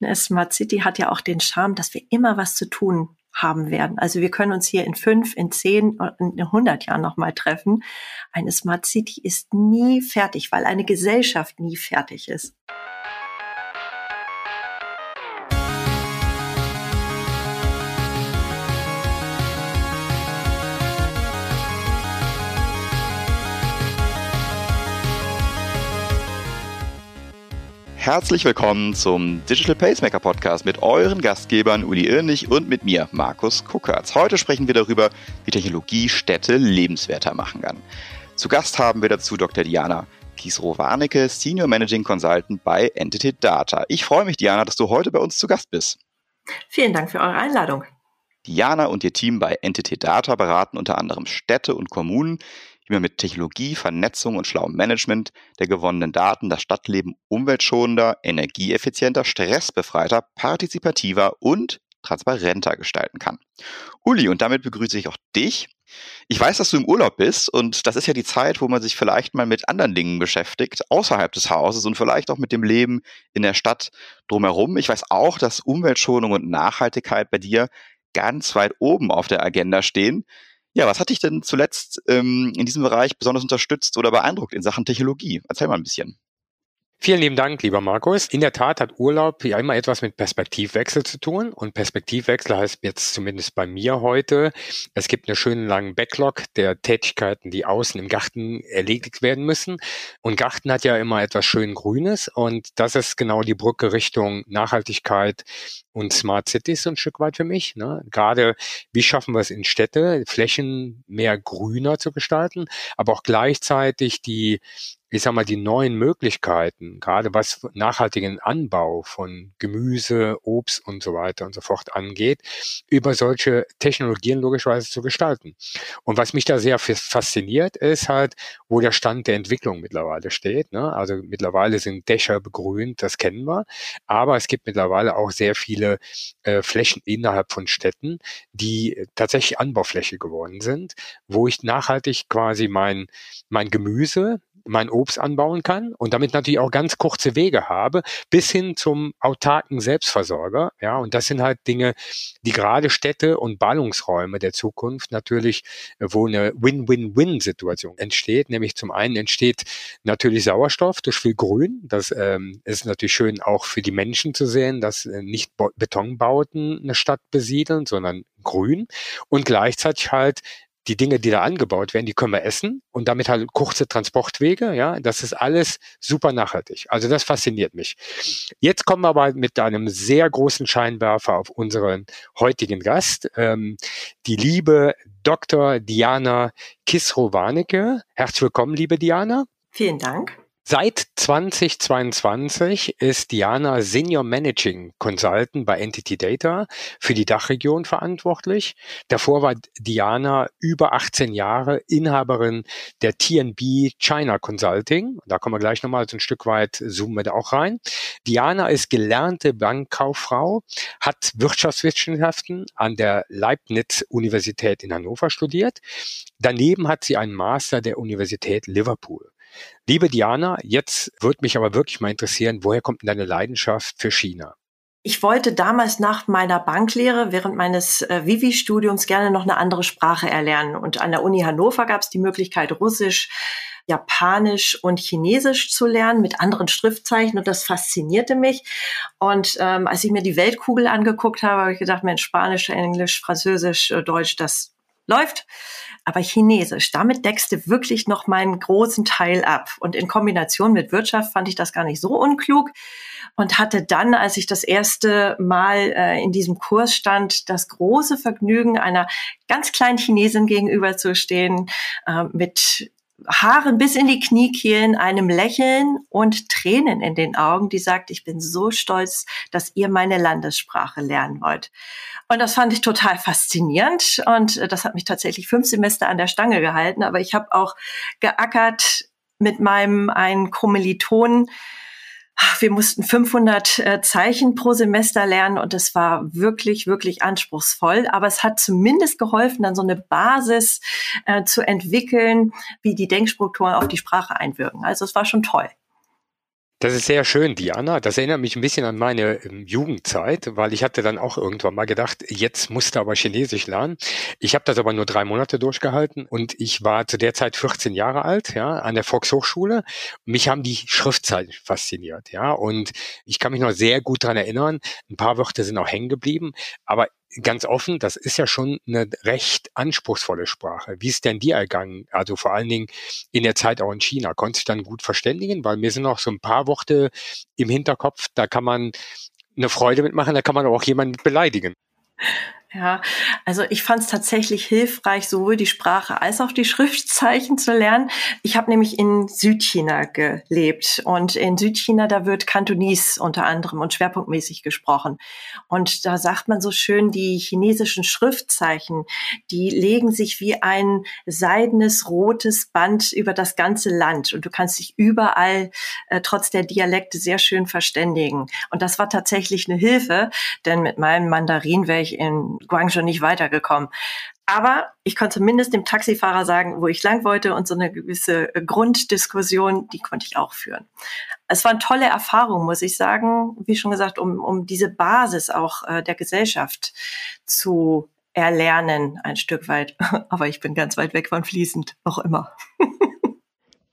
Eine Smart City hat ja auch den Charme, dass wir immer was zu tun haben werden. Also wir können uns hier in fünf, in zehn in hundert Jahren nochmal treffen. Eine Smart City ist nie fertig, weil eine Gesellschaft nie fertig ist. Herzlich willkommen zum Digital Pacemaker Podcast mit euren Gastgebern Uli Irnig und mit mir, Markus Kuckertz. Heute sprechen wir darüber, wie Technologie Städte lebenswerter machen kann. Zu Gast haben wir dazu Dr. Diana Kiesrow-Warnecke, Senior Managing Consultant bei Entity Data. Ich freue mich, Diana, dass du heute bei uns zu Gast bist. Vielen Dank für eure Einladung. Diana und ihr Team bei Entity Data beraten unter anderem Städte und Kommunen wie man mit Technologie, Vernetzung und schlauem Management der gewonnenen Daten das Stadtleben umweltschonender, energieeffizienter, stressbefreiter, partizipativer und transparenter gestalten kann. Uli, und damit begrüße ich auch dich. Ich weiß, dass du im Urlaub bist und das ist ja die Zeit, wo man sich vielleicht mal mit anderen Dingen beschäftigt, außerhalb des Hauses und vielleicht auch mit dem Leben in der Stadt drumherum. Ich weiß auch, dass Umweltschonung und Nachhaltigkeit bei dir ganz weit oben auf der Agenda stehen. Ja, was hat dich denn zuletzt ähm, in diesem Bereich besonders unterstützt oder beeindruckt in Sachen Technologie? Erzähl mal ein bisschen. Vielen lieben Dank, lieber Markus. In der Tat hat Urlaub ja immer etwas mit Perspektivwechsel zu tun. Und Perspektivwechsel heißt jetzt zumindest bei mir heute, es gibt einen schönen langen Backlog der Tätigkeiten, die außen im Garten erledigt werden müssen. Und Garten hat ja immer etwas schön Grünes. Und das ist genau die Brücke Richtung Nachhaltigkeit und Smart Cities ein Stück weit für mich. Ne? Gerade wie schaffen wir es in Städte, Flächen mehr grüner zu gestalten, aber auch gleichzeitig die ich sag mal, die neuen Möglichkeiten, gerade was nachhaltigen Anbau von Gemüse, Obst und so weiter und so fort angeht, über solche Technologien logischerweise zu gestalten. Und was mich da sehr fasziniert, ist halt, wo der Stand der Entwicklung mittlerweile steht. Ne? Also mittlerweile sind Dächer begrünt, das kennen wir, aber es gibt mittlerweile auch sehr viele äh, Flächen innerhalb von Städten, die tatsächlich Anbaufläche geworden sind, wo ich nachhaltig quasi mein, mein Gemüse, mein Obst anbauen kann und damit natürlich auch ganz kurze Wege habe, bis hin zum autarken Selbstversorger. Ja, und das sind halt Dinge, die gerade Städte und Ballungsräume der Zukunft natürlich, äh, wo eine Win-Win-Win-Situation entsteht. Nämlich zum einen entsteht natürlich Sauerstoff durch viel Grün. Das ähm, ist natürlich schön auch für die Menschen zu sehen, dass äh, nicht Betonbauten eine Stadt besiedeln, sondern grün und gleichzeitig halt die Dinge, die da angebaut werden, die können wir essen und damit halt kurze Transportwege, ja, das ist alles super nachhaltig. Also das fasziniert mich. Jetzt kommen wir aber mit einem sehr großen Scheinwerfer auf unseren heutigen Gast, ähm, die liebe Dr. Diana Kisrowaneke. Herzlich willkommen, liebe Diana. Vielen Dank. Seit 2022 ist Diana Senior Managing Consultant bei Entity Data für die Dachregion verantwortlich. Davor war Diana über 18 Jahre Inhaberin der TNB China Consulting. Da kommen wir gleich nochmal so ein Stück weit, zoomen wir da auch rein. Diana ist gelernte Bankkauffrau, hat Wirtschaftswissenschaften an der Leibniz Universität in Hannover studiert. Daneben hat sie einen Master der Universität Liverpool. Liebe Diana, jetzt würde mich aber wirklich mal interessieren, woher kommt denn deine Leidenschaft für China? Ich wollte damals nach meiner Banklehre während meines äh, Vivi-Studiums gerne noch eine andere Sprache erlernen. Und an der Uni Hannover gab es die Möglichkeit, Russisch, Japanisch und Chinesisch zu lernen mit anderen Schriftzeichen und das faszinierte mich. Und ähm, als ich mir die Weltkugel angeguckt habe, habe ich gedacht, Mensch, Spanisch, Englisch, Französisch, äh, Deutsch, das läuft. Aber Chinesisch, damit deckst du wirklich noch meinen großen Teil ab. Und in Kombination mit Wirtschaft fand ich das gar nicht so unklug und hatte dann, als ich das erste Mal äh, in diesem Kurs stand, das große Vergnügen, einer ganz kleinen Chinesin gegenüberzustehen, äh, mit Haaren bis in die Kniekehlen, einem Lächeln und Tränen in den Augen, die sagt, ich bin so stolz, dass ihr meine Landessprache lernen wollt. Und das fand ich total faszinierend und äh, das hat mich tatsächlich fünf Semester an der Stange gehalten, aber ich habe auch geackert mit meinem einen Kommilitonen, wir mussten 500 äh, Zeichen pro Semester lernen und es war wirklich, wirklich anspruchsvoll. Aber es hat zumindest geholfen, dann so eine Basis äh, zu entwickeln, wie die Denkstrukturen auf die Sprache einwirken. Also es war schon toll. Das ist sehr schön, Diana. Das erinnert mich ein bisschen an meine ähm, Jugendzeit, weil ich hatte dann auch irgendwann mal gedacht, jetzt musste aber Chinesisch lernen. Ich habe das aber nur drei Monate durchgehalten und ich war zu der Zeit 14 Jahre alt, ja, an der Volkshochschule. Mich haben die Schriftzeichen fasziniert, ja, und ich kann mich noch sehr gut dran erinnern. Ein paar Wörter sind auch hängen geblieben, aber ganz offen, das ist ja schon eine recht anspruchsvolle Sprache. Wie ist denn die ergangen? Also vor allen Dingen in der Zeit auch in China. Konnte ich dann gut verständigen? Weil mir sind noch so ein paar Worte im Hinterkopf, da kann man eine Freude mitmachen, da kann man auch jemanden beleidigen. Ja, also ich fand es tatsächlich hilfreich, sowohl die Sprache als auch die Schriftzeichen zu lernen. Ich habe nämlich in Südchina gelebt und in Südchina, da wird Kantonese unter anderem und schwerpunktmäßig gesprochen. Und da sagt man so schön, die chinesischen Schriftzeichen, die legen sich wie ein seidenes rotes Band über das ganze Land und du kannst dich überall äh, trotz der Dialekte sehr schön verständigen. Und das war tatsächlich eine Hilfe, denn mit meinem Mandarin wäre ich in Guangzhou nicht weitergekommen. Aber ich konnte zumindest dem Taxifahrer sagen, wo ich lang wollte und so eine gewisse Grunddiskussion, die konnte ich auch führen. Es war eine tolle Erfahrung, muss ich sagen, wie schon gesagt, um, um diese Basis auch äh, der Gesellschaft zu erlernen, ein Stück weit. Aber ich bin ganz weit weg von fließend, noch immer.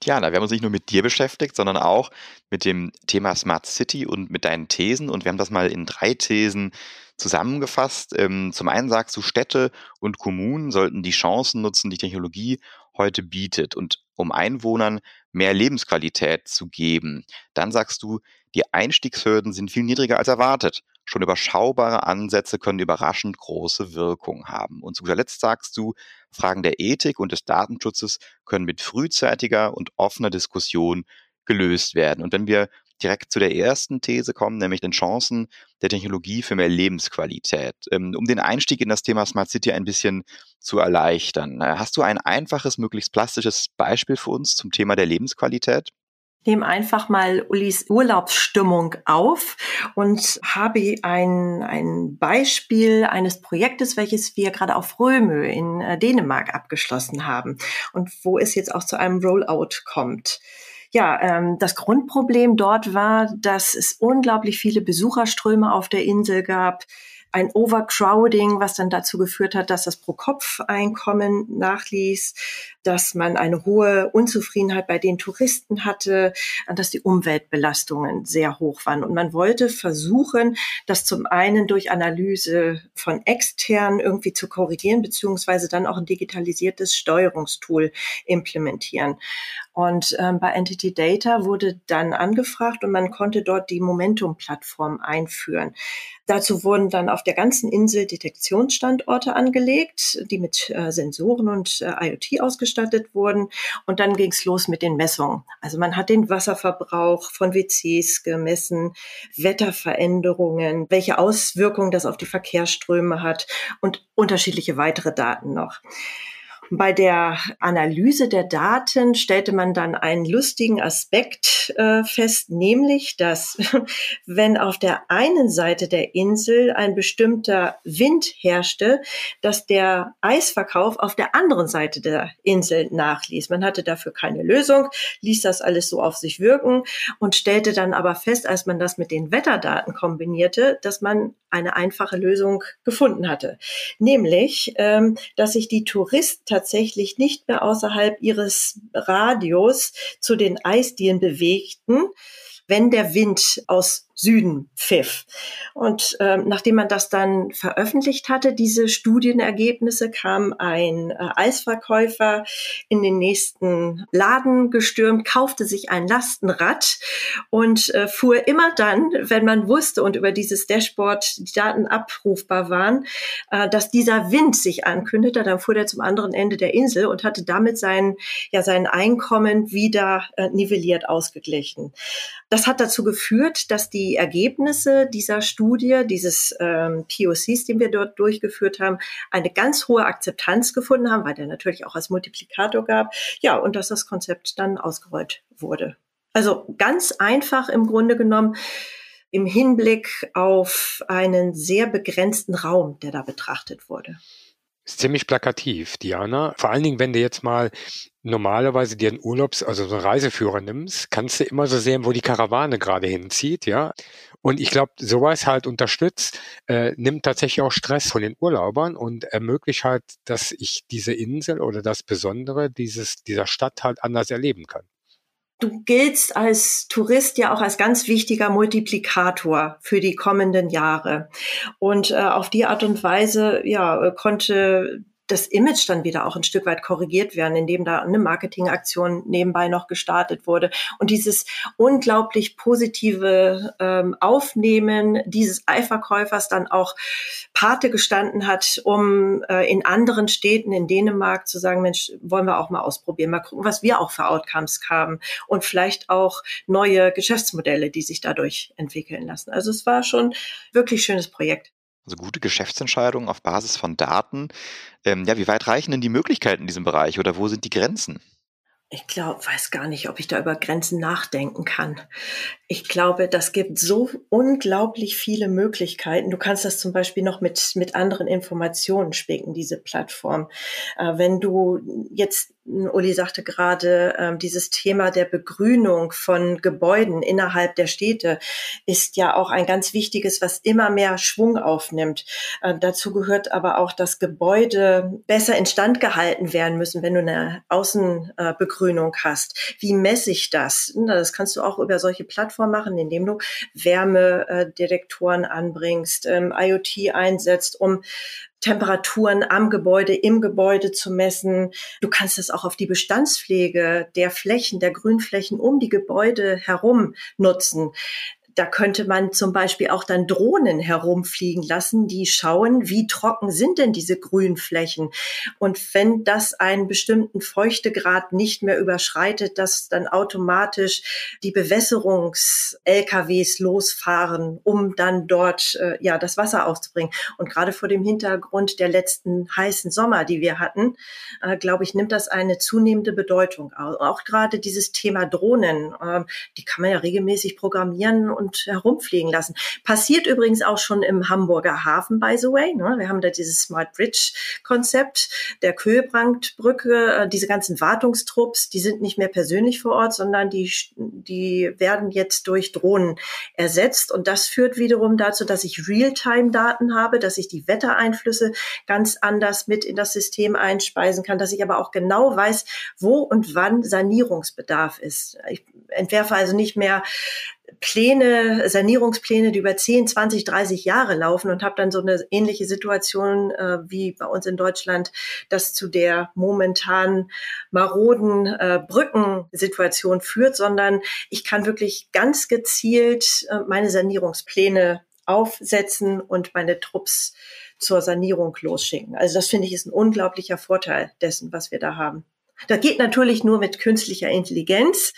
Diana, wir haben uns nicht nur mit dir beschäftigt, sondern auch mit dem Thema Smart City und mit deinen Thesen. Und wir haben das mal in drei Thesen zusammengefasst. Ähm, zum einen sagst du, Städte und Kommunen sollten die Chancen nutzen, die Technologie heute bietet und um Einwohnern mehr Lebensqualität zu geben. Dann sagst du, die Einstiegshürden sind viel niedriger als erwartet. Schon überschaubare Ansätze können überraschend große Wirkung haben. Und zu guter Letzt sagst du, Fragen der Ethik und des Datenschutzes können mit frühzeitiger und offener Diskussion gelöst werden. Und wenn wir direkt zu der ersten These kommen, nämlich den Chancen der Technologie für mehr Lebensqualität. Ähm, um den Einstieg in das Thema Smart City ein bisschen zu erleichtern, äh, hast du ein einfaches, möglichst plastisches Beispiel für uns zum Thema der Lebensqualität? nehme einfach mal Ulis Urlaubsstimmung auf und habe ein, ein Beispiel eines Projektes, welches wir gerade auf Römö in äh, Dänemark abgeschlossen haben und wo es jetzt auch zu einem Rollout kommt. Ja, ähm, das Grundproblem dort war, dass es unglaublich viele Besucherströme auf der Insel gab. Ein Overcrowding, was dann dazu geführt hat, dass das Pro-Kopf-Einkommen nachließ, dass man eine hohe Unzufriedenheit bei den Touristen hatte, dass die Umweltbelastungen sehr hoch waren. Und man wollte versuchen, das zum einen durch Analyse von extern irgendwie zu korrigieren, beziehungsweise dann auch ein digitalisiertes Steuerungstool implementieren. Und ähm, bei Entity Data wurde dann angefragt und man konnte dort die Momentum-Plattform einführen. Dazu wurden dann auf der ganzen Insel Detektionsstandorte angelegt, die mit äh, Sensoren und äh, IoT ausgestattet wurden. Und dann ging es los mit den Messungen. Also man hat den Wasserverbrauch von WCs gemessen, Wetterveränderungen, welche Auswirkungen das auf die Verkehrsströme hat und unterschiedliche weitere Daten noch. Bei der Analyse der Daten stellte man dann einen lustigen Aspekt äh, fest, nämlich, dass wenn auf der einen Seite der Insel ein bestimmter Wind herrschte, dass der Eisverkauf auf der anderen Seite der Insel nachließ. Man hatte dafür keine Lösung, ließ das alles so auf sich wirken und stellte dann aber fest, als man das mit den Wetterdaten kombinierte, dass man eine einfache Lösung gefunden hatte. Nämlich, ähm, dass sich die Touristen tatsächlich nicht mehr außerhalb ihres Radios zu den Eisdielen bewegten, wenn der Wind aus Süden pfiff. Und ähm, nachdem man das dann veröffentlicht hatte, diese Studienergebnisse, kam ein äh, Eisverkäufer in den nächsten Laden gestürmt, kaufte sich ein Lastenrad und äh, fuhr immer dann, wenn man wusste und über dieses Dashboard die Daten abrufbar waren, äh, dass dieser Wind sich ankündigte, dann fuhr er zum anderen Ende der Insel und hatte damit sein, ja, sein Einkommen wieder äh, nivelliert ausgeglichen. Das hat dazu geführt, dass die die Ergebnisse dieser Studie, dieses ähm, POCs, den wir dort durchgeführt haben, eine ganz hohe Akzeptanz gefunden haben, weil der natürlich auch als Multiplikator gab. Ja, und dass das Konzept dann ausgerollt wurde. Also ganz einfach im Grunde genommen im Hinblick auf einen sehr begrenzten Raum, der da betrachtet wurde. Ist ziemlich plakativ, Diana. Vor allen Dingen, wenn du jetzt mal normalerweise dir einen Urlaubs-, also so einen Reiseführer nimmst, kannst du immer so sehen, wo die Karawane gerade hinzieht, ja. Und ich glaube, sowas halt unterstützt, äh, nimmt tatsächlich auch Stress von den Urlaubern und ermöglicht halt, dass ich diese Insel oder das Besondere dieses, dieser Stadt halt anders erleben kann. Du giltst als Tourist ja auch als ganz wichtiger Multiplikator für die kommenden Jahre. Und äh, auf die Art und Weise ja, konnte das Image dann wieder auch ein Stück weit korrigiert werden, indem da eine Marketingaktion nebenbei noch gestartet wurde. Und dieses unglaublich positive ähm, Aufnehmen dieses Eiverkäufers dann auch Pate gestanden hat, um äh, in anderen Städten in Dänemark zu sagen, Mensch, wollen wir auch mal ausprobieren, mal gucken, was wir auch für Outcomes haben und vielleicht auch neue Geschäftsmodelle, die sich dadurch entwickeln lassen. Also es war schon wirklich schönes Projekt. Also gute Geschäftsentscheidungen auf Basis von Daten. Ähm, ja, wie weit reichen denn die Möglichkeiten in diesem Bereich oder wo sind die Grenzen? Ich glaube, weiß gar nicht, ob ich da über Grenzen nachdenken kann. Ich glaube, das gibt so unglaublich viele Möglichkeiten. Du kannst das zum Beispiel noch mit, mit anderen Informationen spicken, diese Plattform. Äh, wenn du jetzt Uli sagte gerade, äh, dieses Thema der Begrünung von Gebäuden innerhalb der Städte ist ja auch ein ganz wichtiges, was immer mehr Schwung aufnimmt. Äh, dazu gehört aber auch, dass Gebäude besser instand gehalten werden müssen, wenn du eine Außenbegrünung hast. Wie messe ich das? Das kannst du auch über solche Plattformen machen, indem du Wärmedetektoren anbringst, ähm, IoT einsetzt, um Temperaturen am Gebäude, im Gebäude zu messen. Du kannst es auch auf die Bestandspflege der Flächen, der Grünflächen um die Gebäude herum nutzen. Da könnte man zum Beispiel auch dann Drohnen herumfliegen lassen, die schauen, wie trocken sind denn diese Grünflächen. Und wenn das einen bestimmten Feuchtegrad nicht mehr überschreitet, dass dann automatisch die Bewässerungs-LKWs losfahren, um dann dort äh, ja das Wasser aufzubringen. Und gerade vor dem Hintergrund der letzten heißen Sommer, die wir hatten, äh, glaube ich, nimmt das eine zunehmende Bedeutung. Auch gerade dieses Thema Drohnen, äh, die kann man ja regelmäßig programmieren und herumfliegen lassen. Passiert übrigens auch schon im Hamburger Hafen, by the way. Ne? Wir haben da dieses Smart Bridge Konzept der Köhlbrandbrücke. Äh, diese ganzen Wartungstrupps, die sind nicht mehr persönlich vor Ort, sondern die, die werden jetzt durch Drohnen ersetzt. Und das führt wiederum dazu, dass ich Realtime-Daten habe, dass ich die Wettereinflüsse ganz anders mit in das System einspeisen kann, dass ich aber auch genau weiß, wo und wann Sanierungsbedarf ist. Ich entwerfe also nicht mehr Pläne, Sanierungspläne, die über 10, 20, 30 Jahre laufen und habe dann so eine ähnliche Situation äh, wie bei uns in Deutschland, das zu der momentan maroden äh, Brückensituation führt, sondern ich kann wirklich ganz gezielt äh, meine Sanierungspläne aufsetzen und meine Trupps zur Sanierung losschicken. Also das finde ich ist ein unglaublicher Vorteil dessen, was wir da haben. Das geht natürlich nur mit künstlicher Intelligenz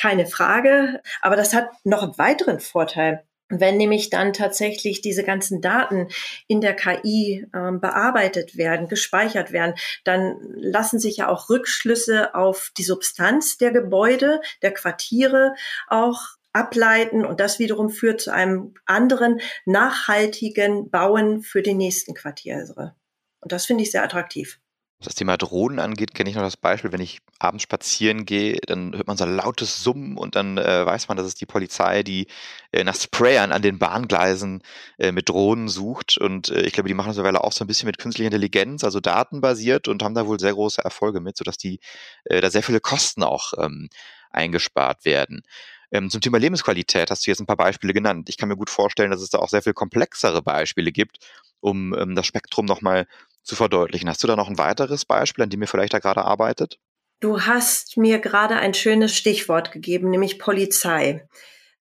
keine Frage. Aber das hat noch einen weiteren Vorteil. Wenn nämlich dann tatsächlich diese ganzen Daten in der KI äh, bearbeitet werden, gespeichert werden, dann lassen sich ja auch Rückschlüsse auf die Substanz der Gebäude, der Quartiere auch ableiten und das wiederum führt zu einem anderen nachhaltigen Bauen für die nächsten Quartiere. Und das finde ich sehr attraktiv. Was das Thema Drohnen angeht, kenne ich noch das Beispiel, wenn ich abends spazieren gehe, dann hört man so ein lautes Summen und dann äh, weiß man, dass es die Polizei, die äh, nach Sprayern an den Bahngleisen äh, mit Drohnen sucht. Und äh, ich glaube, die machen das mittlerweile auch so ein bisschen mit künstlicher Intelligenz, also datenbasiert und haben da wohl sehr große Erfolge mit, sodass die äh, da sehr viele Kosten auch ähm, eingespart werden. Ähm, zum Thema Lebensqualität hast du jetzt ein paar Beispiele genannt. Ich kann mir gut vorstellen, dass es da auch sehr viel komplexere Beispiele gibt, um ähm, das Spektrum nochmal zu verdeutlichen. Hast du da noch ein weiteres Beispiel, an dem ihr vielleicht da gerade arbeitet? Du hast mir gerade ein schönes Stichwort gegeben, nämlich Polizei.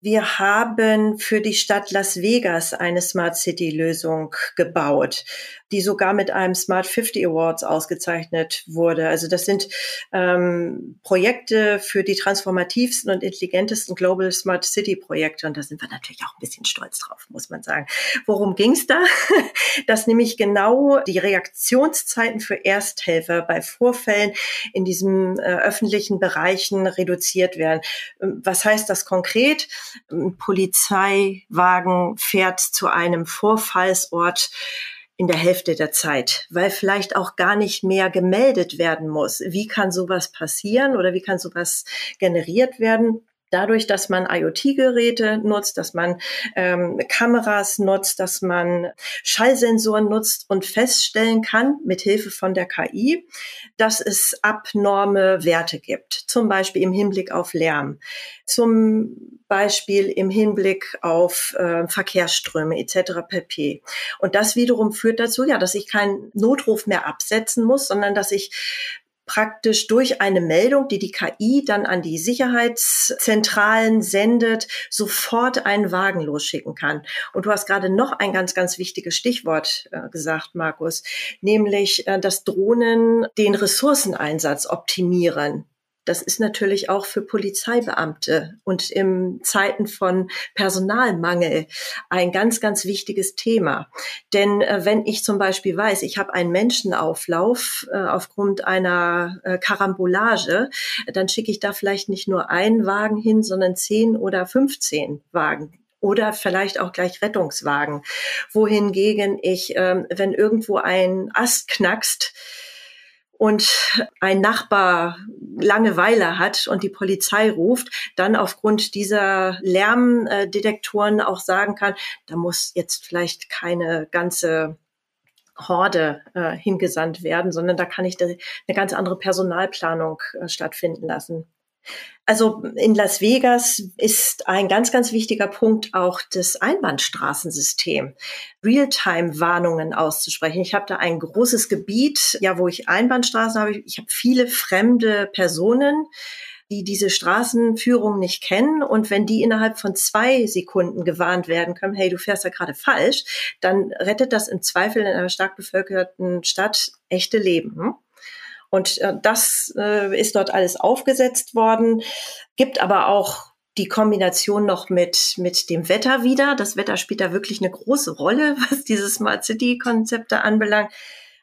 Wir haben für die Stadt Las Vegas eine Smart City Lösung gebaut die sogar mit einem Smart 50 Awards ausgezeichnet wurde. Also das sind ähm, Projekte für die transformativsten und intelligentesten Global Smart City Projekte. Und da sind wir natürlich auch ein bisschen stolz drauf, muss man sagen. Worum ging es da? Dass nämlich genau die Reaktionszeiten für Ersthelfer bei Vorfällen in diesen äh, öffentlichen Bereichen reduziert werden. Ähm, was heißt das konkret? Ein Polizeiwagen fährt zu einem Vorfallsort in der Hälfte der Zeit, weil vielleicht auch gar nicht mehr gemeldet werden muss. Wie kann sowas passieren oder wie kann sowas generiert werden? Dadurch, dass man IoT-Geräte nutzt, dass man ähm, Kameras nutzt, dass man Schallsensoren nutzt und feststellen kann, mit Hilfe von der KI, dass es abnorme Werte gibt. Zum Beispiel im Hinblick auf Lärm, zum Beispiel im Hinblick auf äh, Verkehrsströme etc. pp. Und das wiederum führt dazu, ja, dass ich keinen Notruf mehr absetzen muss, sondern dass ich praktisch durch eine Meldung, die die KI dann an die Sicherheitszentralen sendet, sofort einen Wagen losschicken kann. Und du hast gerade noch ein ganz, ganz wichtiges Stichwort äh, gesagt, Markus, nämlich, äh, dass Drohnen den Ressourceneinsatz optimieren. Das ist natürlich auch für Polizeibeamte und im Zeiten von Personalmangel ein ganz, ganz wichtiges Thema. Denn äh, wenn ich zum Beispiel weiß, ich habe einen Menschenauflauf äh, aufgrund einer äh, Karambolage, dann schicke ich da vielleicht nicht nur einen Wagen hin, sondern zehn oder 15 Wagen oder vielleicht auch gleich Rettungswagen. Wohingegen ich, ähm, wenn irgendwo ein Ast knackst, und ein Nachbar Langeweile hat und die Polizei ruft, dann aufgrund dieser Lärmdetektoren auch sagen kann, da muss jetzt vielleicht keine ganze Horde äh, hingesandt werden, sondern da kann ich eine ganz andere Personalplanung äh, stattfinden lassen. Also in Las Vegas ist ein ganz, ganz wichtiger Punkt auch das Einbahnstraßensystem, Realtime-Warnungen auszusprechen. Ich habe da ein großes Gebiet, ja, wo ich Einbahnstraßen habe. Ich habe viele fremde Personen, die diese Straßenführung nicht kennen. Und wenn die innerhalb von zwei Sekunden gewarnt werden können, hey, du fährst da gerade falsch, dann rettet das im Zweifel in einer stark bevölkerten Stadt echte Leben. Und äh, das äh, ist dort alles aufgesetzt worden, gibt aber auch die Kombination noch mit, mit dem Wetter wieder. Das Wetter spielt da wirklich eine große Rolle, was diese Smart City Konzepte anbelangt.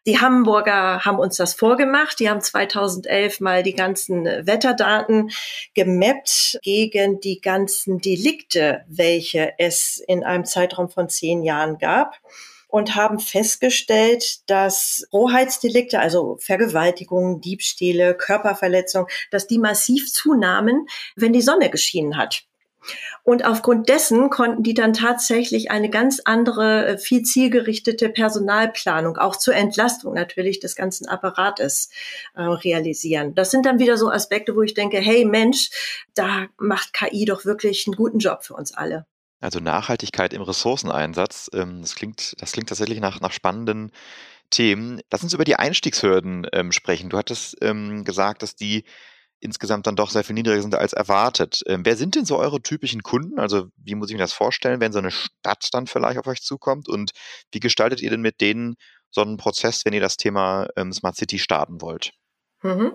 Die Hamburger haben uns das vorgemacht. Die haben 2011 mal die ganzen Wetterdaten gemappt gegen die ganzen Delikte, welche es in einem Zeitraum von zehn Jahren gab und haben festgestellt, dass Rohheitsdelikte, also Vergewaltigungen, Diebstähle, Körperverletzungen, dass die massiv zunahmen, wenn die Sonne geschienen hat. Und aufgrund dessen konnten die dann tatsächlich eine ganz andere, äh, viel zielgerichtete Personalplanung, auch zur Entlastung natürlich des ganzen Apparates äh, realisieren. Das sind dann wieder so Aspekte, wo ich denke, hey Mensch, da macht KI doch wirklich einen guten Job für uns alle. Also Nachhaltigkeit im Ressourceneinsatz, ähm, das klingt, das klingt tatsächlich nach, nach spannenden Themen. Lass uns über die Einstiegshürden ähm, sprechen. Du hattest ähm, gesagt, dass die insgesamt dann doch sehr viel niedriger sind als erwartet. Wer sind denn so eure typischen Kunden? Also wie muss ich mir das vorstellen, wenn so eine Stadt dann vielleicht auf euch zukommt? Und wie gestaltet ihr denn mit denen so einen Prozess, wenn ihr das Thema Smart City starten wollt? Mhm.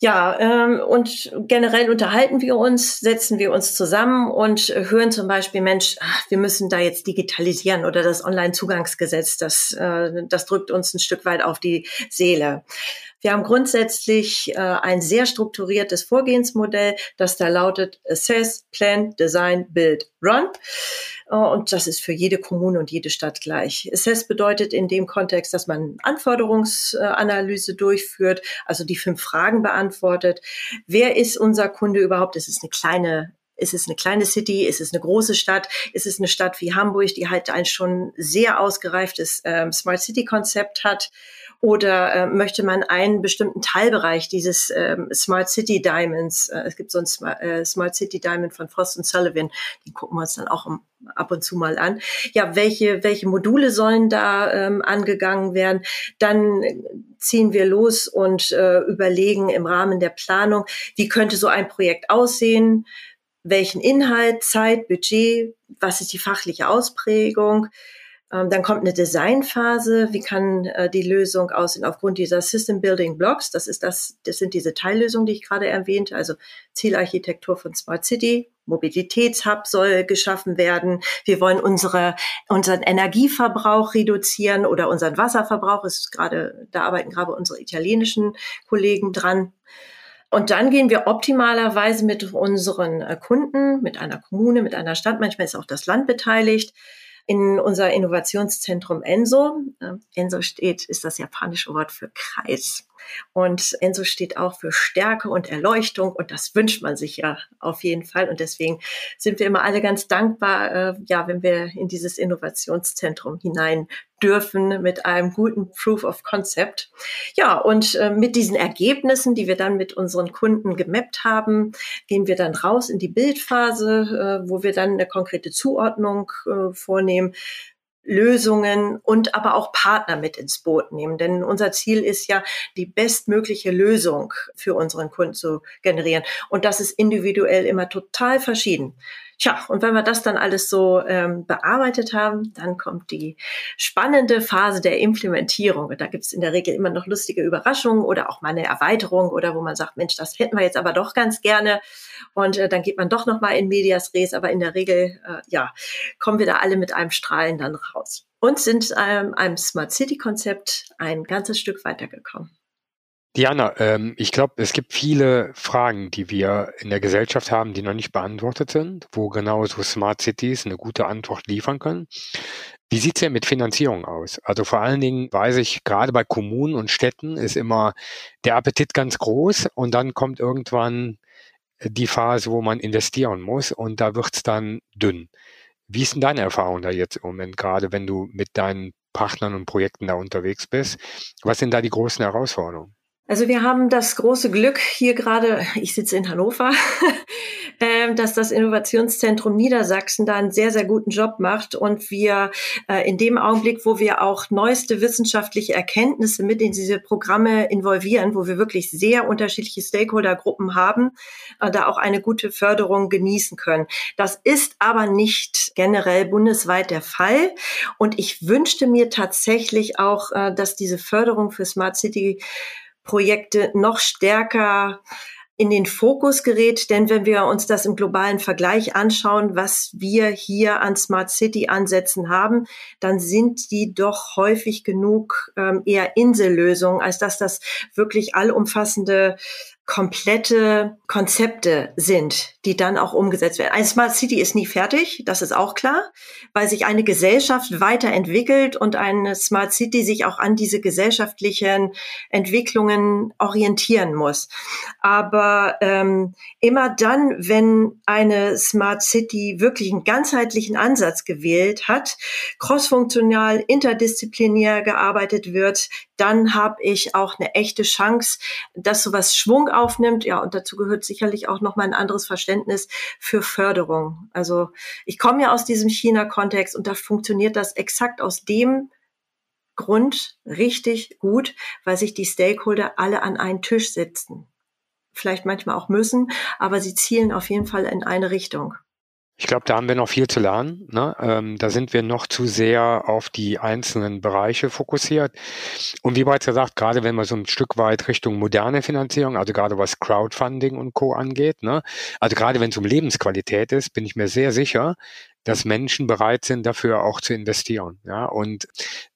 Ja, ähm, und generell unterhalten wir uns, setzen wir uns zusammen und hören zum Beispiel, Mensch, ach, wir müssen da jetzt digitalisieren oder das Online-Zugangsgesetz, das, äh, das drückt uns ein Stück weit auf die Seele. Wir haben grundsätzlich äh, ein sehr strukturiertes Vorgehensmodell, das da lautet Assess, Plan, Design, Build, Run. Äh, und das ist für jede Kommune und jede Stadt gleich. Assess bedeutet in dem Kontext, dass man Anforderungsanalyse durchführt, also die fünf Fragen beantwortet. Wer ist unser Kunde überhaupt? Es ist eine kleine ist es eine kleine City? Ist es eine große Stadt? Ist es eine Stadt wie Hamburg, die halt ein schon sehr ausgereiftes ähm, Smart City Konzept hat? Oder äh, möchte man einen bestimmten Teilbereich dieses ähm, Smart City Diamonds, äh, es gibt so ein Smart, äh, Smart City Diamond von Frost und Sullivan, die gucken wir uns dann auch ab und zu mal an. Ja, welche, welche Module sollen da ähm, angegangen werden? Dann ziehen wir los und äh, überlegen im Rahmen der Planung, wie könnte so ein Projekt aussehen? Welchen Inhalt, Zeit, Budget, was ist die fachliche Ausprägung? Ähm, dann kommt eine Designphase. Wie kann äh, die Lösung aussehen aufgrund dieser System Building Blocks? Das ist das, das sind diese Teillösungen, die ich gerade erwähnte. Also Zielarchitektur von Smart City. Mobilitätshub soll geschaffen werden. Wir wollen unsere, unseren Energieverbrauch reduzieren oder unseren Wasserverbrauch. ist gerade, da arbeiten gerade unsere italienischen Kollegen dran. Und dann gehen wir optimalerweise mit unseren äh, Kunden, mit einer Kommune, mit einer Stadt, manchmal ist auch das Land beteiligt, in unser Innovationszentrum Enso. Äh, Enso steht, ist das japanische Wort für Kreis. Und Enso steht auch für Stärke und Erleuchtung und das wünscht man sich ja auf jeden Fall. Und deswegen sind wir immer alle ganz dankbar, äh, ja, wenn wir in dieses Innovationszentrum hinein dürfen mit einem guten Proof of Concept. Ja, und äh, mit diesen Ergebnissen, die wir dann mit unseren Kunden gemappt haben, gehen wir dann raus in die Bildphase, äh, wo wir dann eine konkrete Zuordnung äh, vornehmen. Lösungen und aber auch Partner mit ins Boot nehmen. Denn unser Ziel ist ja, die bestmögliche Lösung für unseren Kunden zu generieren. Und das ist individuell immer total verschieden. Tja, und wenn wir das dann alles so ähm, bearbeitet haben, dann kommt die spannende Phase der Implementierung. Und da gibt es in der Regel immer noch lustige Überraschungen oder auch mal eine Erweiterung oder wo man sagt, Mensch, das hätten wir jetzt aber doch ganz gerne. Und äh, dann geht man doch noch mal in Medias Res. Aber in der Regel, äh, ja, kommen wir da alle mit einem Strahlen dann raus und sind ähm, einem Smart City Konzept ein ganzes Stück weitergekommen. Diana, ähm, ich glaube, es gibt viele Fragen, die wir in der Gesellschaft haben, die noch nicht beantwortet sind, wo genau so Smart Cities eine gute Antwort liefern können. Wie sieht's denn mit Finanzierung aus? Also vor allen Dingen weiß ich, gerade bei Kommunen und Städten ist immer der Appetit ganz groß und dann kommt irgendwann die Phase, wo man investieren muss und da wird's dann dünn. Wie ist denn deine Erfahrung da jetzt im Moment, gerade wenn du mit deinen Partnern und Projekten da unterwegs bist? Was sind da die großen Herausforderungen? Also wir haben das große Glück hier gerade, ich sitze in Hannover, ähm, dass das Innovationszentrum Niedersachsen da einen sehr, sehr guten Job macht und wir äh, in dem Augenblick, wo wir auch neueste wissenschaftliche Erkenntnisse mit in diese Programme involvieren, wo wir wirklich sehr unterschiedliche Stakeholdergruppen haben, äh, da auch eine gute Förderung genießen können. Das ist aber nicht generell bundesweit der Fall und ich wünschte mir tatsächlich auch, äh, dass diese Förderung für Smart City Projekte noch stärker in den Fokus gerät. Denn wenn wir uns das im globalen Vergleich anschauen, was wir hier an Smart City Ansätzen haben, dann sind die doch häufig genug ähm, eher Insellösungen, als dass das wirklich allumfassende komplette Konzepte sind, die dann auch umgesetzt werden. Ein Smart City ist nie fertig, das ist auch klar, weil sich eine Gesellschaft weiterentwickelt und eine Smart City sich auch an diese gesellschaftlichen Entwicklungen orientieren muss. Aber ähm, immer dann, wenn eine Smart City wirklich einen ganzheitlichen Ansatz gewählt hat, crossfunktional, interdisziplinär gearbeitet wird, dann habe ich auch eine echte Chance, dass sowas Schwung aufnimmt. Ja, und dazu gehört sicherlich auch nochmal ein anderes Verständnis für Förderung. Also ich komme ja aus diesem China-Kontext und da funktioniert das exakt aus dem Grund richtig gut, weil sich die Stakeholder alle an einen Tisch setzen. Vielleicht manchmal auch müssen, aber sie zielen auf jeden Fall in eine Richtung. Ich glaube, da haben wir noch viel zu lernen. Ne? Ähm, da sind wir noch zu sehr auf die einzelnen Bereiche fokussiert. Und wie bereits gesagt, gerade wenn man so ein Stück weit Richtung moderne Finanzierung, also gerade was Crowdfunding und Co. angeht, ne? also gerade wenn es um Lebensqualität ist, bin ich mir sehr sicher, dass Menschen bereit sind, dafür auch zu investieren. Ja? Und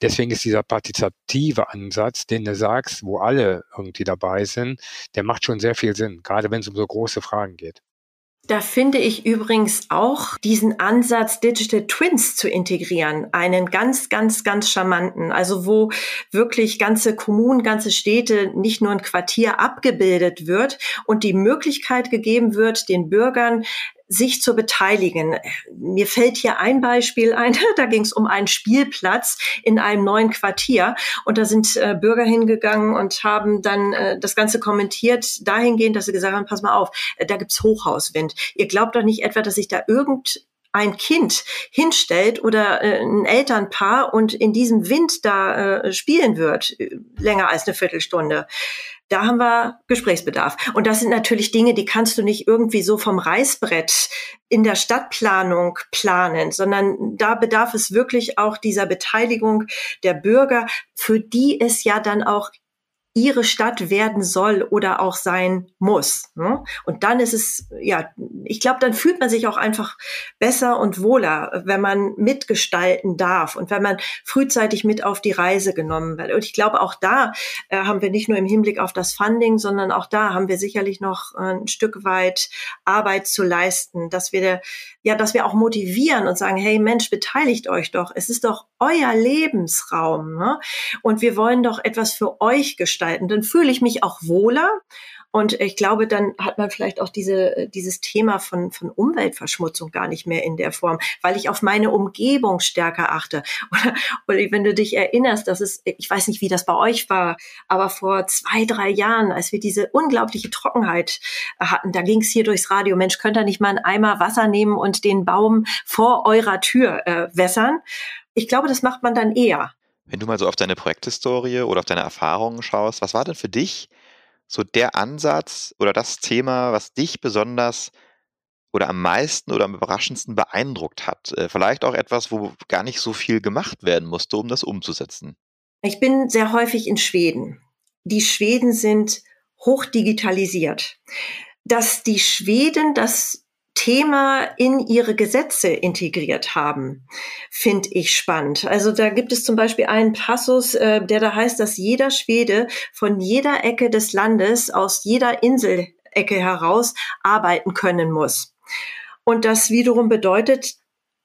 deswegen ist dieser partizipative Ansatz, den du sagst, wo alle irgendwie dabei sind, der macht schon sehr viel Sinn, gerade wenn es um so große Fragen geht. Da finde ich übrigens auch diesen Ansatz, Digital Twins zu integrieren, einen ganz, ganz, ganz charmanten. Also wo wirklich ganze Kommunen, ganze Städte, nicht nur ein Quartier abgebildet wird und die Möglichkeit gegeben wird, den Bürgern sich zu beteiligen. Mir fällt hier ein Beispiel ein, da ging es um einen Spielplatz in einem neuen Quartier und da sind äh, Bürger hingegangen und haben dann äh, das Ganze kommentiert dahingehend, dass sie gesagt haben, pass mal auf, äh, da gibt's Hochhauswind. Ihr glaubt doch nicht etwa, dass sich da irgend ein Kind hinstellt oder äh, ein Elternpaar und in diesem Wind da äh, spielen wird, äh, länger als eine Viertelstunde. Da haben wir Gesprächsbedarf. Und das sind natürlich Dinge, die kannst du nicht irgendwie so vom Reißbrett in der Stadtplanung planen, sondern da bedarf es wirklich auch dieser Beteiligung der Bürger, für die es ja dann auch ihre Stadt werden soll oder auch sein muss. Ne? Und dann ist es, ja, ich glaube, dann fühlt man sich auch einfach besser und wohler, wenn man mitgestalten darf und wenn man frühzeitig mit auf die Reise genommen wird. Und ich glaube, auch da äh, haben wir nicht nur im Hinblick auf das Funding, sondern auch da haben wir sicherlich noch äh, ein Stück weit Arbeit zu leisten, dass wir, ja, dass wir auch motivieren und sagen, hey Mensch, beteiligt euch doch. Es ist doch euer Lebensraum. Ne? Und wir wollen doch etwas für euch gestalten gestalten. Dann fühle ich mich auch wohler. Und ich glaube, dann hat man vielleicht auch diese, dieses Thema von, von Umweltverschmutzung gar nicht mehr in der Form, weil ich auf meine Umgebung stärker achte. Oder, oder wenn du dich erinnerst, dass es, ich weiß nicht, wie das bei euch war, aber vor zwei, drei Jahren, als wir diese unglaubliche Trockenheit hatten, da ging es hier durchs Radio, Mensch, könnt ihr nicht mal einen Eimer Wasser nehmen und den Baum vor eurer Tür äh, wässern? Ich glaube, das macht man dann eher. Wenn du mal so auf deine Projekthistorie oder auf deine Erfahrungen schaust, was war denn für dich so der Ansatz oder das Thema, was dich besonders oder am meisten oder am überraschendsten beeindruckt hat? Äh, vielleicht auch etwas, wo gar nicht so viel gemacht werden musste, um das umzusetzen. Ich bin sehr häufig in Schweden. Die Schweden sind hochdigitalisiert. Dass die Schweden das Thema in ihre Gesetze integriert haben, finde ich spannend. Also da gibt es zum Beispiel einen Passus, äh, der da heißt, dass jeder Schwede von jeder Ecke des Landes aus jeder Inselecke heraus arbeiten können muss. Und das wiederum bedeutet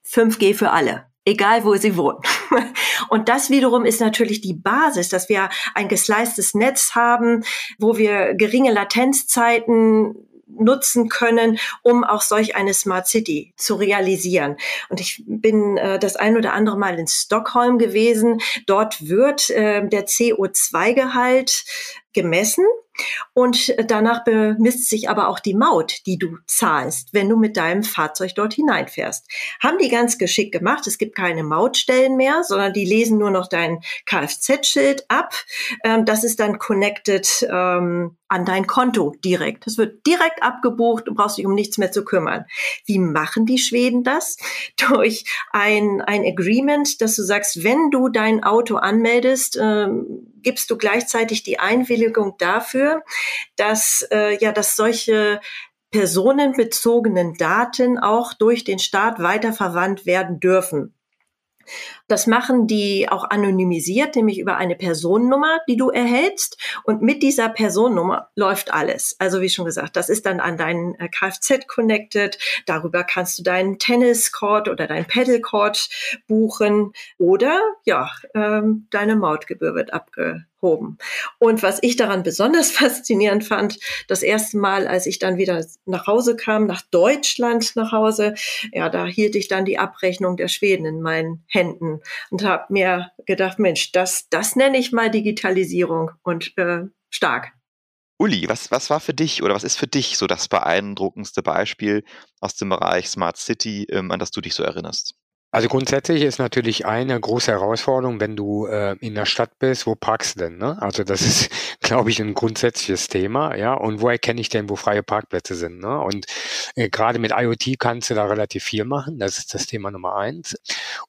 5G für alle egal wo sie wohnen. Und das wiederum ist natürlich die Basis, dass wir ein gesleistes Netz haben, wo wir geringe Latenzzeiten nutzen können, um auch solch eine Smart City zu realisieren. Und ich bin äh, das ein oder andere Mal in Stockholm gewesen. Dort wird äh, der CO2-Gehalt gemessen und danach bemisst sich aber auch die Maut, die du zahlst, wenn du mit deinem Fahrzeug dort hineinfährst. Haben die ganz geschickt gemacht. Es gibt keine Mautstellen mehr, sondern die lesen nur noch dein Kfz-Schild ab. Ähm, das ist dann connected ähm, an dein Konto direkt. Das wird direkt abgebucht. Du brauchst dich um nichts mehr zu kümmern. Wie machen die Schweden das? Durch ein, ein Agreement, dass du sagst, wenn du dein Auto anmeldest, ähm, gibst du gleichzeitig die Einwilligung dafür, dass, äh, ja, dass solche personenbezogenen Daten auch durch den Staat weiterverwandt werden dürfen. Das machen die auch anonymisiert, nämlich über eine Personennummer, die du erhältst. Und mit dieser Personennummer läuft alles. Also wie schon gesagt, das ist dann an deinen äh, Kfz connected. Darüber kannst du deinen Tenniscourt oder deinen Paddlecourt buchen. Oder ja, ähm, deine Mautgebühr wird abge hoben. Und was ich daran besonders faszinierend fand, das erste Mal, als ich dann wieder nach Hause kam, nach Deutschland nach Hause, ja, da hielt ich dann die Abrechnung der Schweden in meinen Händen und habe mir gedacht, Mensch, das, das nenne ich mal Digitalisierung und äh, stark. Uli, was, was war für dich oder was ist für dich so das beeindruckendste Beispiel aus dem Bereich Smart City, ähm, an das du dich so erinnerst? Also grundsätzlich ist natürlich eine große Herausforderung, wenn du äh, in der Stadt bist, wo parkst du denn? Ne? Also das ist, glaube ich, ein grundsätzliches Thema, ja. Und wo erkenne ich denn, wo freie Parkplätze sind? Ne? Und äh, gerade mit IoT kannst du da relativ viel machen. Das ist das Thema Nummer eins.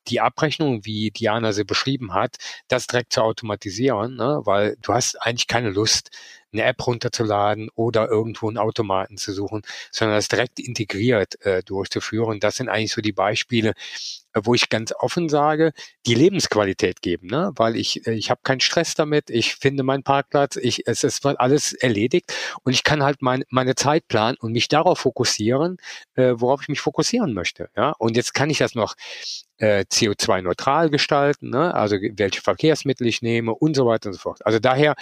Die Abrechnung, wie Diana sie beschrieben hat, das direkt zu automatisieren, ne? weil du hast eigentlich keine Lust, eine App runterzuladen oder irgendwo einen Automaten zu suchen, sondern das direkt integriert äh, durchzuführen. Das sind eigentlich so die Beispiele, wo ich ganz offen sage, die Lebensqualität geben, ne? weil ich, äh, ich habe keinen Stress damit, ich finde meinen Parkplatz, ich, es ist alles erledigt und ich kann halt mein, meine Zeit planen und mich darauf fokussieren, äh, worauf ich mich fokussieren möchte. Ja? Und jetzt kann ich das noch äh, CO2-neutral gestalten, ne? also welche Verkehrsmittel ich nehme und so weiter und so fort. Also daher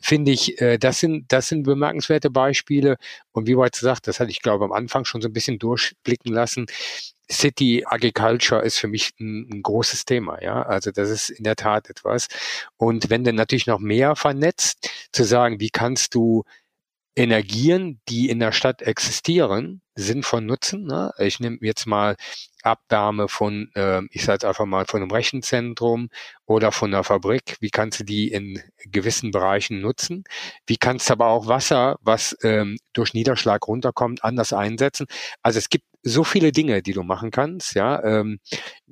finde ich, äh, das sind das sind bemerkenswerte Beispiele und wie bereits gesagt, das hatte ich glaube am Anfang schon so ein bisschen durchblicken lassen. City Agriculture ist für mich ein, ein, großes Thema, ja. Also das ist in der Tat etwas. Und wenn dann natürlich noch mehr vernetzt, zu sagen, wie kannst du Energien, die in der Stadt existieren, sinnvoll nutzen. Ne? Ich nehme jetzt mal Abwärme von, äh, ich sage einfach mal, von einem Rechenzentrum oder von einer Fabrik. Wie kannst du die in gewissen Bereichen nutzen? Wie kannst du aber auch Wasser, was ähm, durch Niederschlag runterkommt, anders einsetzen? Also es gibt so viele Dinge, die du machen kannst. Ja, ähm,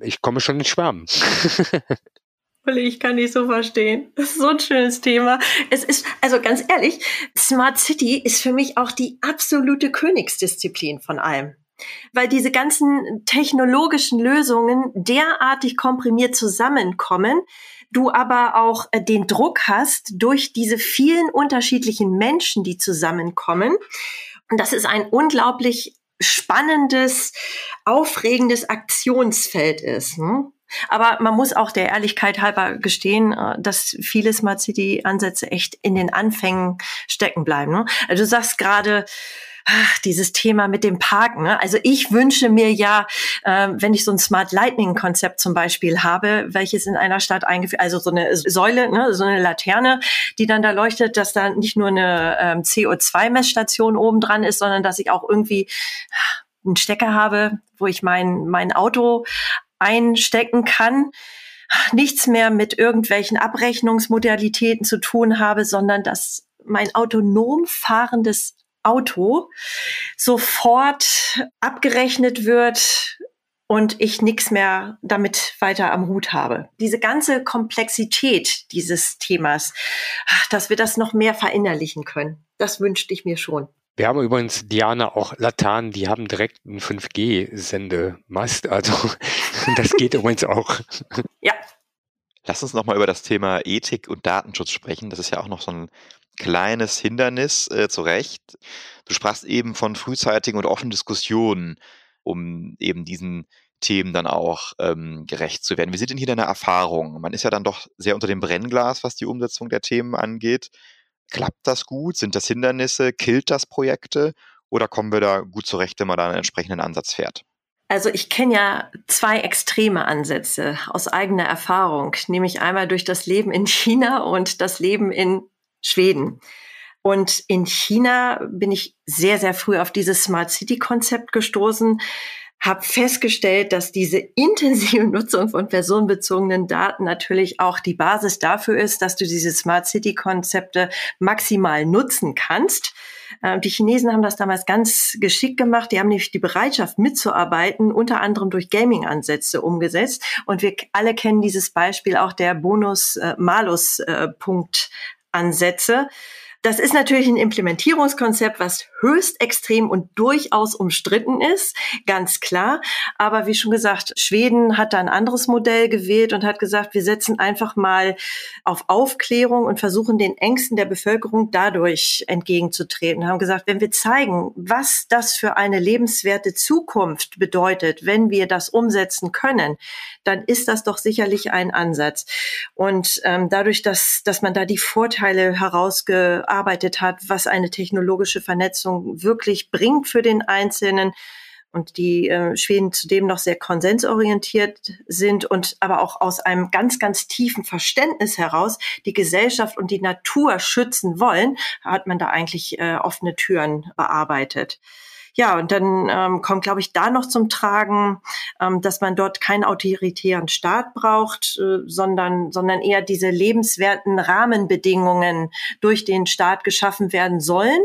ich komme schon ins Schwärmen. Ich kann dich so verstehen. Das ist so ein schönes Thema. Es ist, also ganz ehrlich, Smart City ist für mich auch die absolute Königsdisziplin von allem. Weil diese ganzen technologischen Lösungen derartig komprimiert zusammenkommen, du aber auch äh, den Druck hast durch diese vielen unterschiedlichen Menschen, die zusammenkommen. Und das ist ein unglaublich spannendes, aufregendes Aktionsfeld ist. Ne? Aber man muss auch der Ehrlichkeit halber gestehen, äh, dass viele Smart City Ansätze echt in den Anfängen stecken bleiben. Ne? Also du sagst gerade, ach, dieses Thema mit dem Parken. Ne? Also ich wünsche mir ja, äh, wenn ich so ein Smart Lightning Konzept zum Beispiel habe, welches in einer Stadt eingeführt, also so eine Säule, ne, so eine Laterne, die dann da leuchtet, dass da nicht nur eine ähm, CO2-Messstation oben dran ist, sondern dass ich auch irgendwie einen Stecker habe, wo ich mein, mein Auto einstecken kann nichts mehr mit irgendwelchen Abrechnungsmodalitäten zu tun habe, sondern dass mein autonom fahrendes Auto sofort abgerechnet wird und ich nichts mehr damit weiter am Hut habe. Diese ganze Komplexität dieses Themas, dass wir das noch mehr verinnerlichen können, das wünschte ich mir schon. Wir haben übrigens, Diana, auch Latan, die haben direkt einen 5G-Sendemast. Also das geht übrigens auch. Ja. Lass uns nochmal über das Thema Ethik und Datenschutz sprechen. Das ist ja auch noch so ein kleines Hindernis, äh, zu Recht. Du sprachst eben von frühzeitigen und offenen Diskussionen, um eben diesen Themen dann auch ähm, gerecht zu werden. Wie sieht denn hier deine Erfahrung? Man ist ja dann doch sehr unter dem Brennglas, was die Umsetzung der Themen angeht. Klappt das gut? Sind das Hindernisse? Killt das Projekte? Oder kommen wir da gut zurecht, wenn man da einen entsprechenden Ansatz fährt? Also ich kenne ja zwei extreme Ansätze aus eigener Erfahrung, nämlich einmal durch das Leben in China und das Leben in Schweden. Und in China bin ich sehr, sehr früh auf dieses Smart City-Konzept gestoßen, habe festgestellt, dass diese intensive Nutzung von personenbezogenen Daten natürlich auch die Basis dafür ist, dass du diese Smart City-Konzepte maximal nutzen kannst. Ähm, die Chinesen haben das damals ganz geschickt gemacht. Die haben nämlich die Bereitschaft mitzuarbeiten, unter anderem durch Gaming-Ansätze umgesetzt. Und wir alle kennen dieses Beispiel auch der Bonus-Malus-Punkt-Ansätze. Das ist natürlich ein Implementierungskonzept, was höchst extrem und durchaus umstritten ist, ganz klar. Aber wie schon gesagt, Schweden hat da ein anderes Modell gewählt und hat gesagt, wir setzen einfach mal auf Aufklärung und versuchen den Ängsten der Bevölkerung dadurch entgegenzutreten. Haben gesagt, wenn wir zeigen, was das für eine lebenswerte Zukunft bedeutet, wenn wir das umsetzen können, dann ist das doch sicherlich ein Ansatz. Und ähm, dadurch, dass, dass man da die Vorteile herausgearbeitet hat, was eine technologische Vernetzung wirklich bringt für den Einzelnen und die äh, Schweden zudem noch sehr konsensorientiert sind und aber auch aus einem ganz, ganz tiefen Verständnis heraus die Gesellschaft und die Natur schützen wollen, hat man da eigentlich äh, offene Türen bearbeitet. Ja, und dann ähm, kommt, glaube ich, da noch zum Tragen, ähm, dass man dort keinen autoritären Staat braucht, äh, sondern, sondern eher diese lebenswerten Rahmenbedingungen durch den Staat geschaffen werden sollen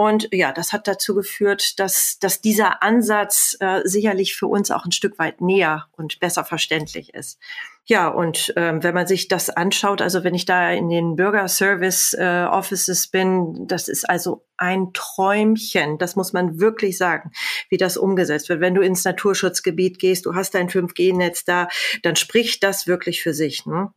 und ja, das hat dazu geführt, dass, dass dieser Ansatz äh, sicherlich für uns auch ein Stück weit näher und besser verständlich ist. Ja, und ähm, wenn man sich das anschaut, also wenn ich da in den Bürgerservice äh, Offices bin, das ist also ein Träumchen, das muss man wirklich sagen, wie das umgesetzt wird. Wenn du ins Naturschutzgebiet gehst, du hast dein 5G-Netz da, dann spricht das wirklich für sich. Ne?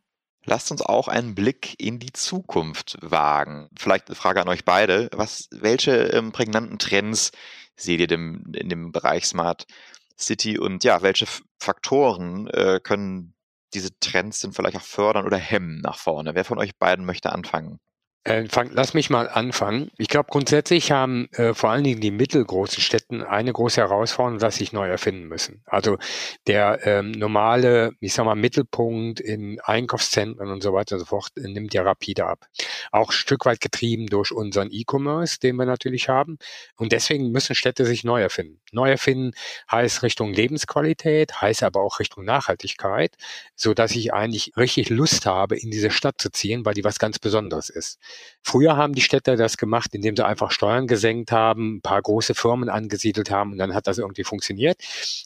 Lasst uns auch einen Blick in die Zukunft wagen. Vielleicht eine Frage an euch beide. Was, welche ähm, prägnanten Trends seht ihr dem, in dem Bereich Smart City und ja, welche Faktoren äh, können diese Trends denn vielleicht auch fördern oder hemmen nach vorne? Wer von euch beiden möchte anfangen? Äh, fang, lass mich mal anfangen. Ich glaube, grundsätzlich haben äh, vor allen Dingen die mittelgroßen Städten eine große Herausforderung, dass sich neu erfinden müssen. Also der ähm, normale, ich sag mal, Mittelpunkt in Einkaufszentren und so weiter und so fort äh, nimmt ja rapide ab. Auch ein Stück weit getrieben durch unseren E-Commerce, den wir natürlich haben. Und deswegen müssen Städte sich neu erfinden. Neu erfinden heißt Richtung Lebensqualität, heißt aber auch Richtung Nachhaltigkeit, so dass ich eigentlich richtig Lust habe, in diese Stadt zu ziehen, weil die was ganz Besonderes ist. Früher haben die Städte das gemacht, indem sie einfach Steuern gesenkt haben, ein paar große Firmen angesiedelt haben und dann hat das irgendwie funktioniert.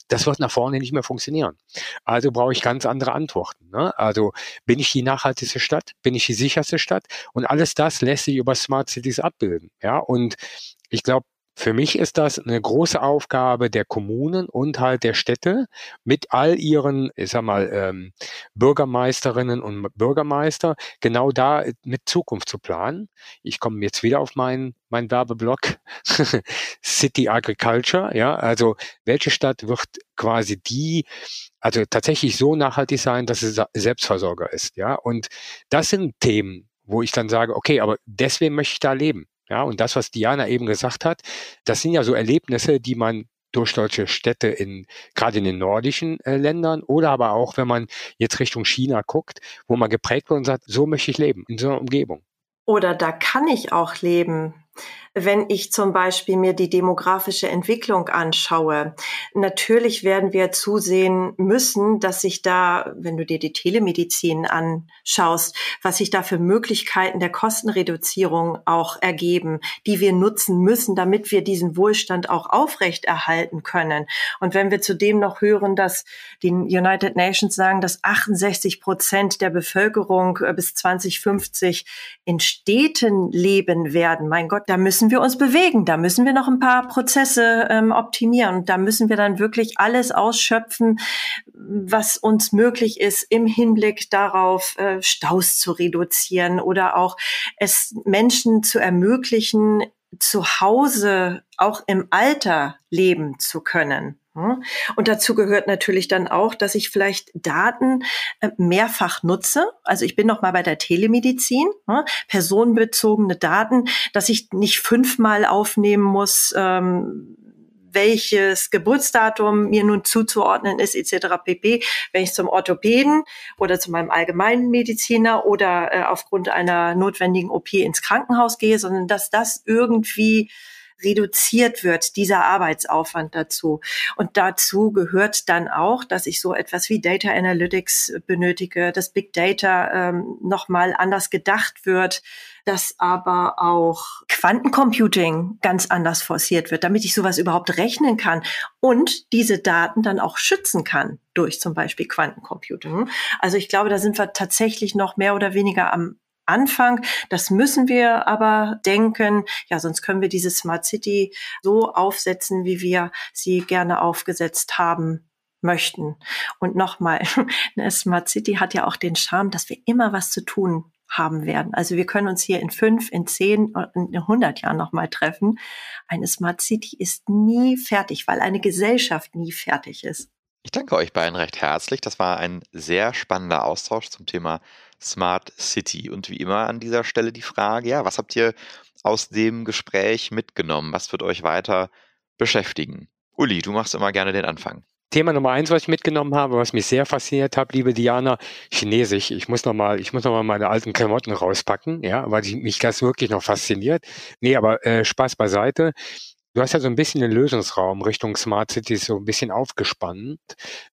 Das wird nach vorne nicht mehr funktionieren. Also brauche ich ganz andere Antworten. Ne? Also bin ich die nachhaltigste Stadt? Bin ich die sicherste Stadt? Und alles das lässt sich über Smart Cities abbilden. Ja, und ich glaube, für mich ist das eine große Aufgabe der Kommunen und halt der Städte mit all ihren, ich sag mal, ähm, Bürgermeisterinnen und Bürgermeister, genau da mit Zukunft zu planen. Ich komme jetzt wieder auf meinen mein Werbeblock City Agriculture, ja, also welche Stadt wird quasi die, also tatsächlich so nachhaltig sein, dass sie Selbstversorger ist, ja, und das sind Themen, wo ich dann sage, okay, aber deswegen möchte ich da leben. Ja, und das, was Diana eben gesagt hat, das sind ja so Erlebnisse, die man durch solche Städte in, gerade in den nordischen äh, Ländern oder aber auch, wenn man jetzt Richtung China guckt, wo man geprägt wird und sagt, so möchte ich leben, in so einer Umgebung. Oder da kann ich auch leben wenn ich zum Beispiel mir die demografische Entwicklung anschaue. Natürlich werden wir zusehen müssen, dass sich da, wenn du dir die Telemedizin anschaust, was sich da für Möglichkeiten der Kostenreduzierung auch ergeben, die wir nutzen müssen, damit wir diesen Wohlstand auch aufrechterhalten können. Und wenn wir zudem noch hören, dass die United Nations sagen, dass 68 Prozent der Bevölkerung äh, bis 2050 in Städten leben werden, mein Gott, da müssen wir uns bewegen, da müssen wir noch ein paar Prozesse ähm, optimieren. Da müssen wir dann wirklich alles ausschöpfen, was uns möglich ist im Hinblick darauf, äh, Staus zu reduzieren oder auch es Menschen zu ermöglichen, zu Hause auch im Alter leben zu können. Hm? Und dazu gehört natürlich dann auch, dass ich vielleicht Daten äh, mehrfach nutze. Also ich bin noch mal bei der Telemedizin, hm? personenbezogene Daten, dass ich nicht fünfmal aufnehmen muss, ähm, welches Geburtsdatum mir nun zuzuordnen ist, etc. pp. Wenn ich zum Orthopäden oder zu meinem allgemeinen Mediziner oder äh, aufgrund einer notwendigen OP ins Krankenhaus gehe, sondern dass das irgendwie reduziert wird, dieser Arbeitsaufwand dazu. Und dazu gehört dann auch, dass ich so etwas wie Data Analytics benötige, dass Big Data ähm, nochmal anders gedacht wird, dass aber auch Quantencomputing ganz anders forciert wird, damit ich sowas überhaupt rechnen kann und diese Daten dann auch schützen kann durch zum Beispiel Quantencomputing. Also ich glaube, da sind wir tatsächlich noch mehr oder weniger am Anfang. Das müssen wir aber denken. Ja, sonst können wir diese Smart City so aufsetzen, wie wir sie gerne aufgesetzt haben möchten. Und nochmal, eine Smart City hat ja auch den Charme, dass wir immer was zu tun haben werden. Also wir können uns hier in fünf, in zehn, in hundert Jahren nochmal treffen. Eine Smart City ist nie fertig, weil eine Gesellschaft nie fertig ist. Ich danke euch beiden recht herzlich. Das war ein sehr spannender Austausch zum Thema Smart City. Und wie immer an dieser Stelle die Frage, ja, was habt ihr aus dem Gespräch mitgenommen? Was wird euch weiter beschäftigen? Uli, du machst immer gerne den Anfang. Thema Nummer eins, was ich mitgenommen habe, was mich sehr fasziniert hat, liebe Diana, Chinesisch. Ich muss nochmal, ich muss noch mal meine alten Klamotten rauspacken, ja, weil mich das wirklich noch fasziniert. Nee, aber äh, Spaß beiseite. Du hast ja so ein bisschen den Lösungsraum Richtung Smart Cities so ein bisschen aufgespannt.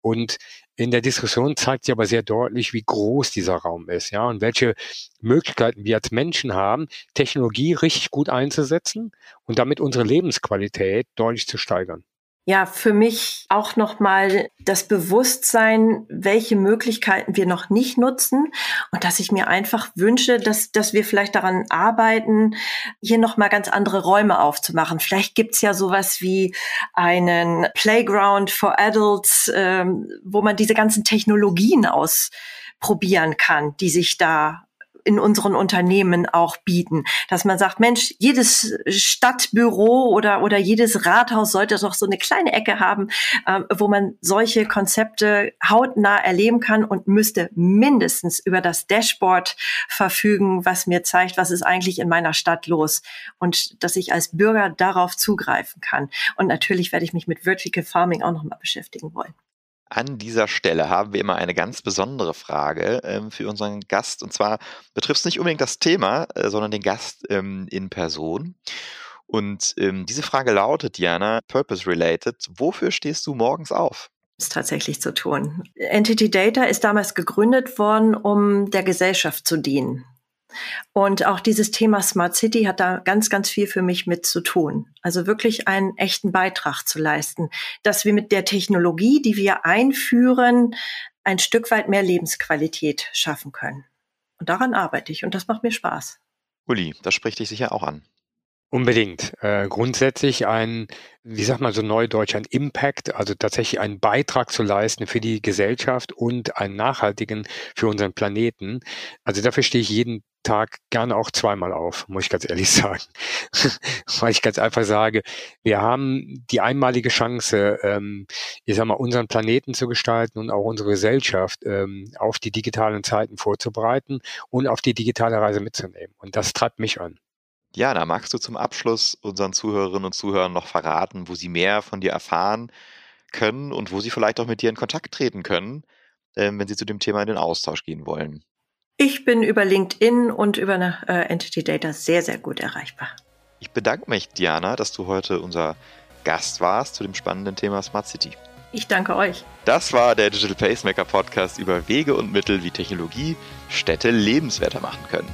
Und in der Diskussion zeigt sich aber sehr deutlich, wie groß dieser Raum ist, ja, und welche Möglichkeiten wir als Menschen haben, Technologie richtig gut einzusetzen und damit unsere Lebensqualität deutlich zu steigern ja, für mich auch nochmal das Bewusstsein, welche Möglichkeiten wir noch nicht nutzen und dass ich mir einfach wünsche, dass, dass wir vielleicht daran arbeiten, hier nochmal ganz andere Räume aufzumachen. Vielleicht gibt's ja sowas wie einen Playground for Adults, ähm, wo man diese ganzen Technologien ausprobieren kann, die sich da in unseren Unternehmen auch bieten. Dass man sagt, Mensch, jedes Stadtbüro oder, oder jedes Rathaus sollte doch so eine kleine Ecke haben, äh, wo man solche Konzepte hautnah erleben kann und müsste mindestens über das Dashboard verfügen, was mir zeigt, was ist eigentlich in meiner Stadt los und dass ich als Bürger darauf zugreifen kann. Und natürlich werde ich mich mit Vertical Farming auch nochmal beschäftigen wollen. An dieser Stelle haben wir immer eine ganz besondere Frage ähm, für unseren Gast. Und zwar betrifft es nicht unbedingt das Thema, äh, sondern den Gast ähm, in Person. Und ähm, diese Frage lautet, Diana, Purpose-related, wofür stehst du morgens auf? ist tatsächlich zu tun. Entity Data ist damals gegründet worden, um der Gesellschaft zu dienen. Und auch dieses Thema Smart City hat da ganz, ganz viel für mich mit zu tun. Also wirklich einen echten Beitrag zu leisten, dass wir mit der Technologie, die wir einführen, ein Stück weit mehr Lebensqualität schaffen können. Und daran arbeite ich und das macht mir Spaß. Uli, das spricht dich sicher auch an. Unbedingt. Äh, grundsätzlich ein, wie sagt man so neudeutsch, ein Impact, also tatsächlich einen Beitrag zu leisten für die Gesellschaft und einen nachhaltigen für unseren Planeten. Also dafür stehe ich jeden Tag gerne auch zweimal auf, muss ich ganz ehrlich sagen. Weil ich ganz einfach sage, wir haben die einmalige Chance, ähm, ich sag mal, unseren Planeten zu gestalten und auch unsere Gesellschaft ähm, auf die digitalen Zeiten vorzubereiten und auf die digitale Reise mitzunehmen. Und das treibt mich an. Jana, magst du zum Abschluss unseren Zuhörerinnen und Zuhörern noch verraten, wo sie mehr von dir erfahren können und wo sie vielleicht auch mit dir in Kontakt treten können, ähm, wenn sie zu dem Thema in den Austausch gehen wollen? Ich bin über LinkedIn und über eine, äh, Entity Data sehr, sehr gut erreichbar. Ich bedanke mich, Diana, dass du heute unser Gast warst zu dem spannenden Thema Smart City. Ich danke euch. Das war der Digital Pacemaker Podcast über Wege und Mittel, wie Technologie Städte lebenswerter machen können.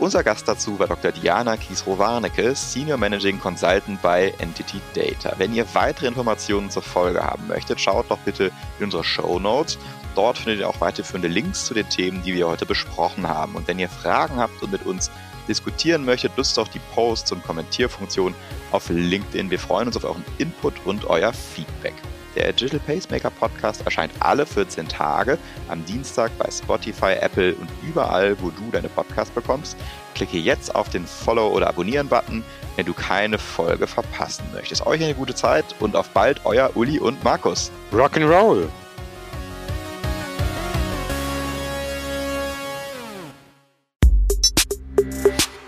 Unser Gast dazu war Dr. Diana Kiesrow-Warnecke, Senior Managing Consultant bei Entity Data. Wenn ihr weitere Informationen zur Folge haben möchtet, schaut doch bitte in unsere Show Notes. Dort findet ihr auch weiterführende Links zu den Themen, die wir heute besprochen haben. Und wenn ihr Fragen habt und mit uns diskutieren möchtet, nutzt doch die Posts und Kommentierfunktion auf LinkedIn. Wir freuen uns auf euren Input und euer Feedback. Der Digital Pacemaker Podcast erscheint alle 14 Tage am Dienstag bei Spotify, Apple und überall, wo du deine Podcasts bekommst. Klicke jetzt auf den Follow- oder Abonnieren-Button, wenn du keine Folge verpassen möchtest. Euch eine gute Zeit und auf bald, euer Uli und Markus. Rock'n'Roll!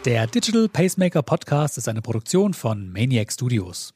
Der Digital Pacemaker Podcast ist eine Produktion von Maniac Studios.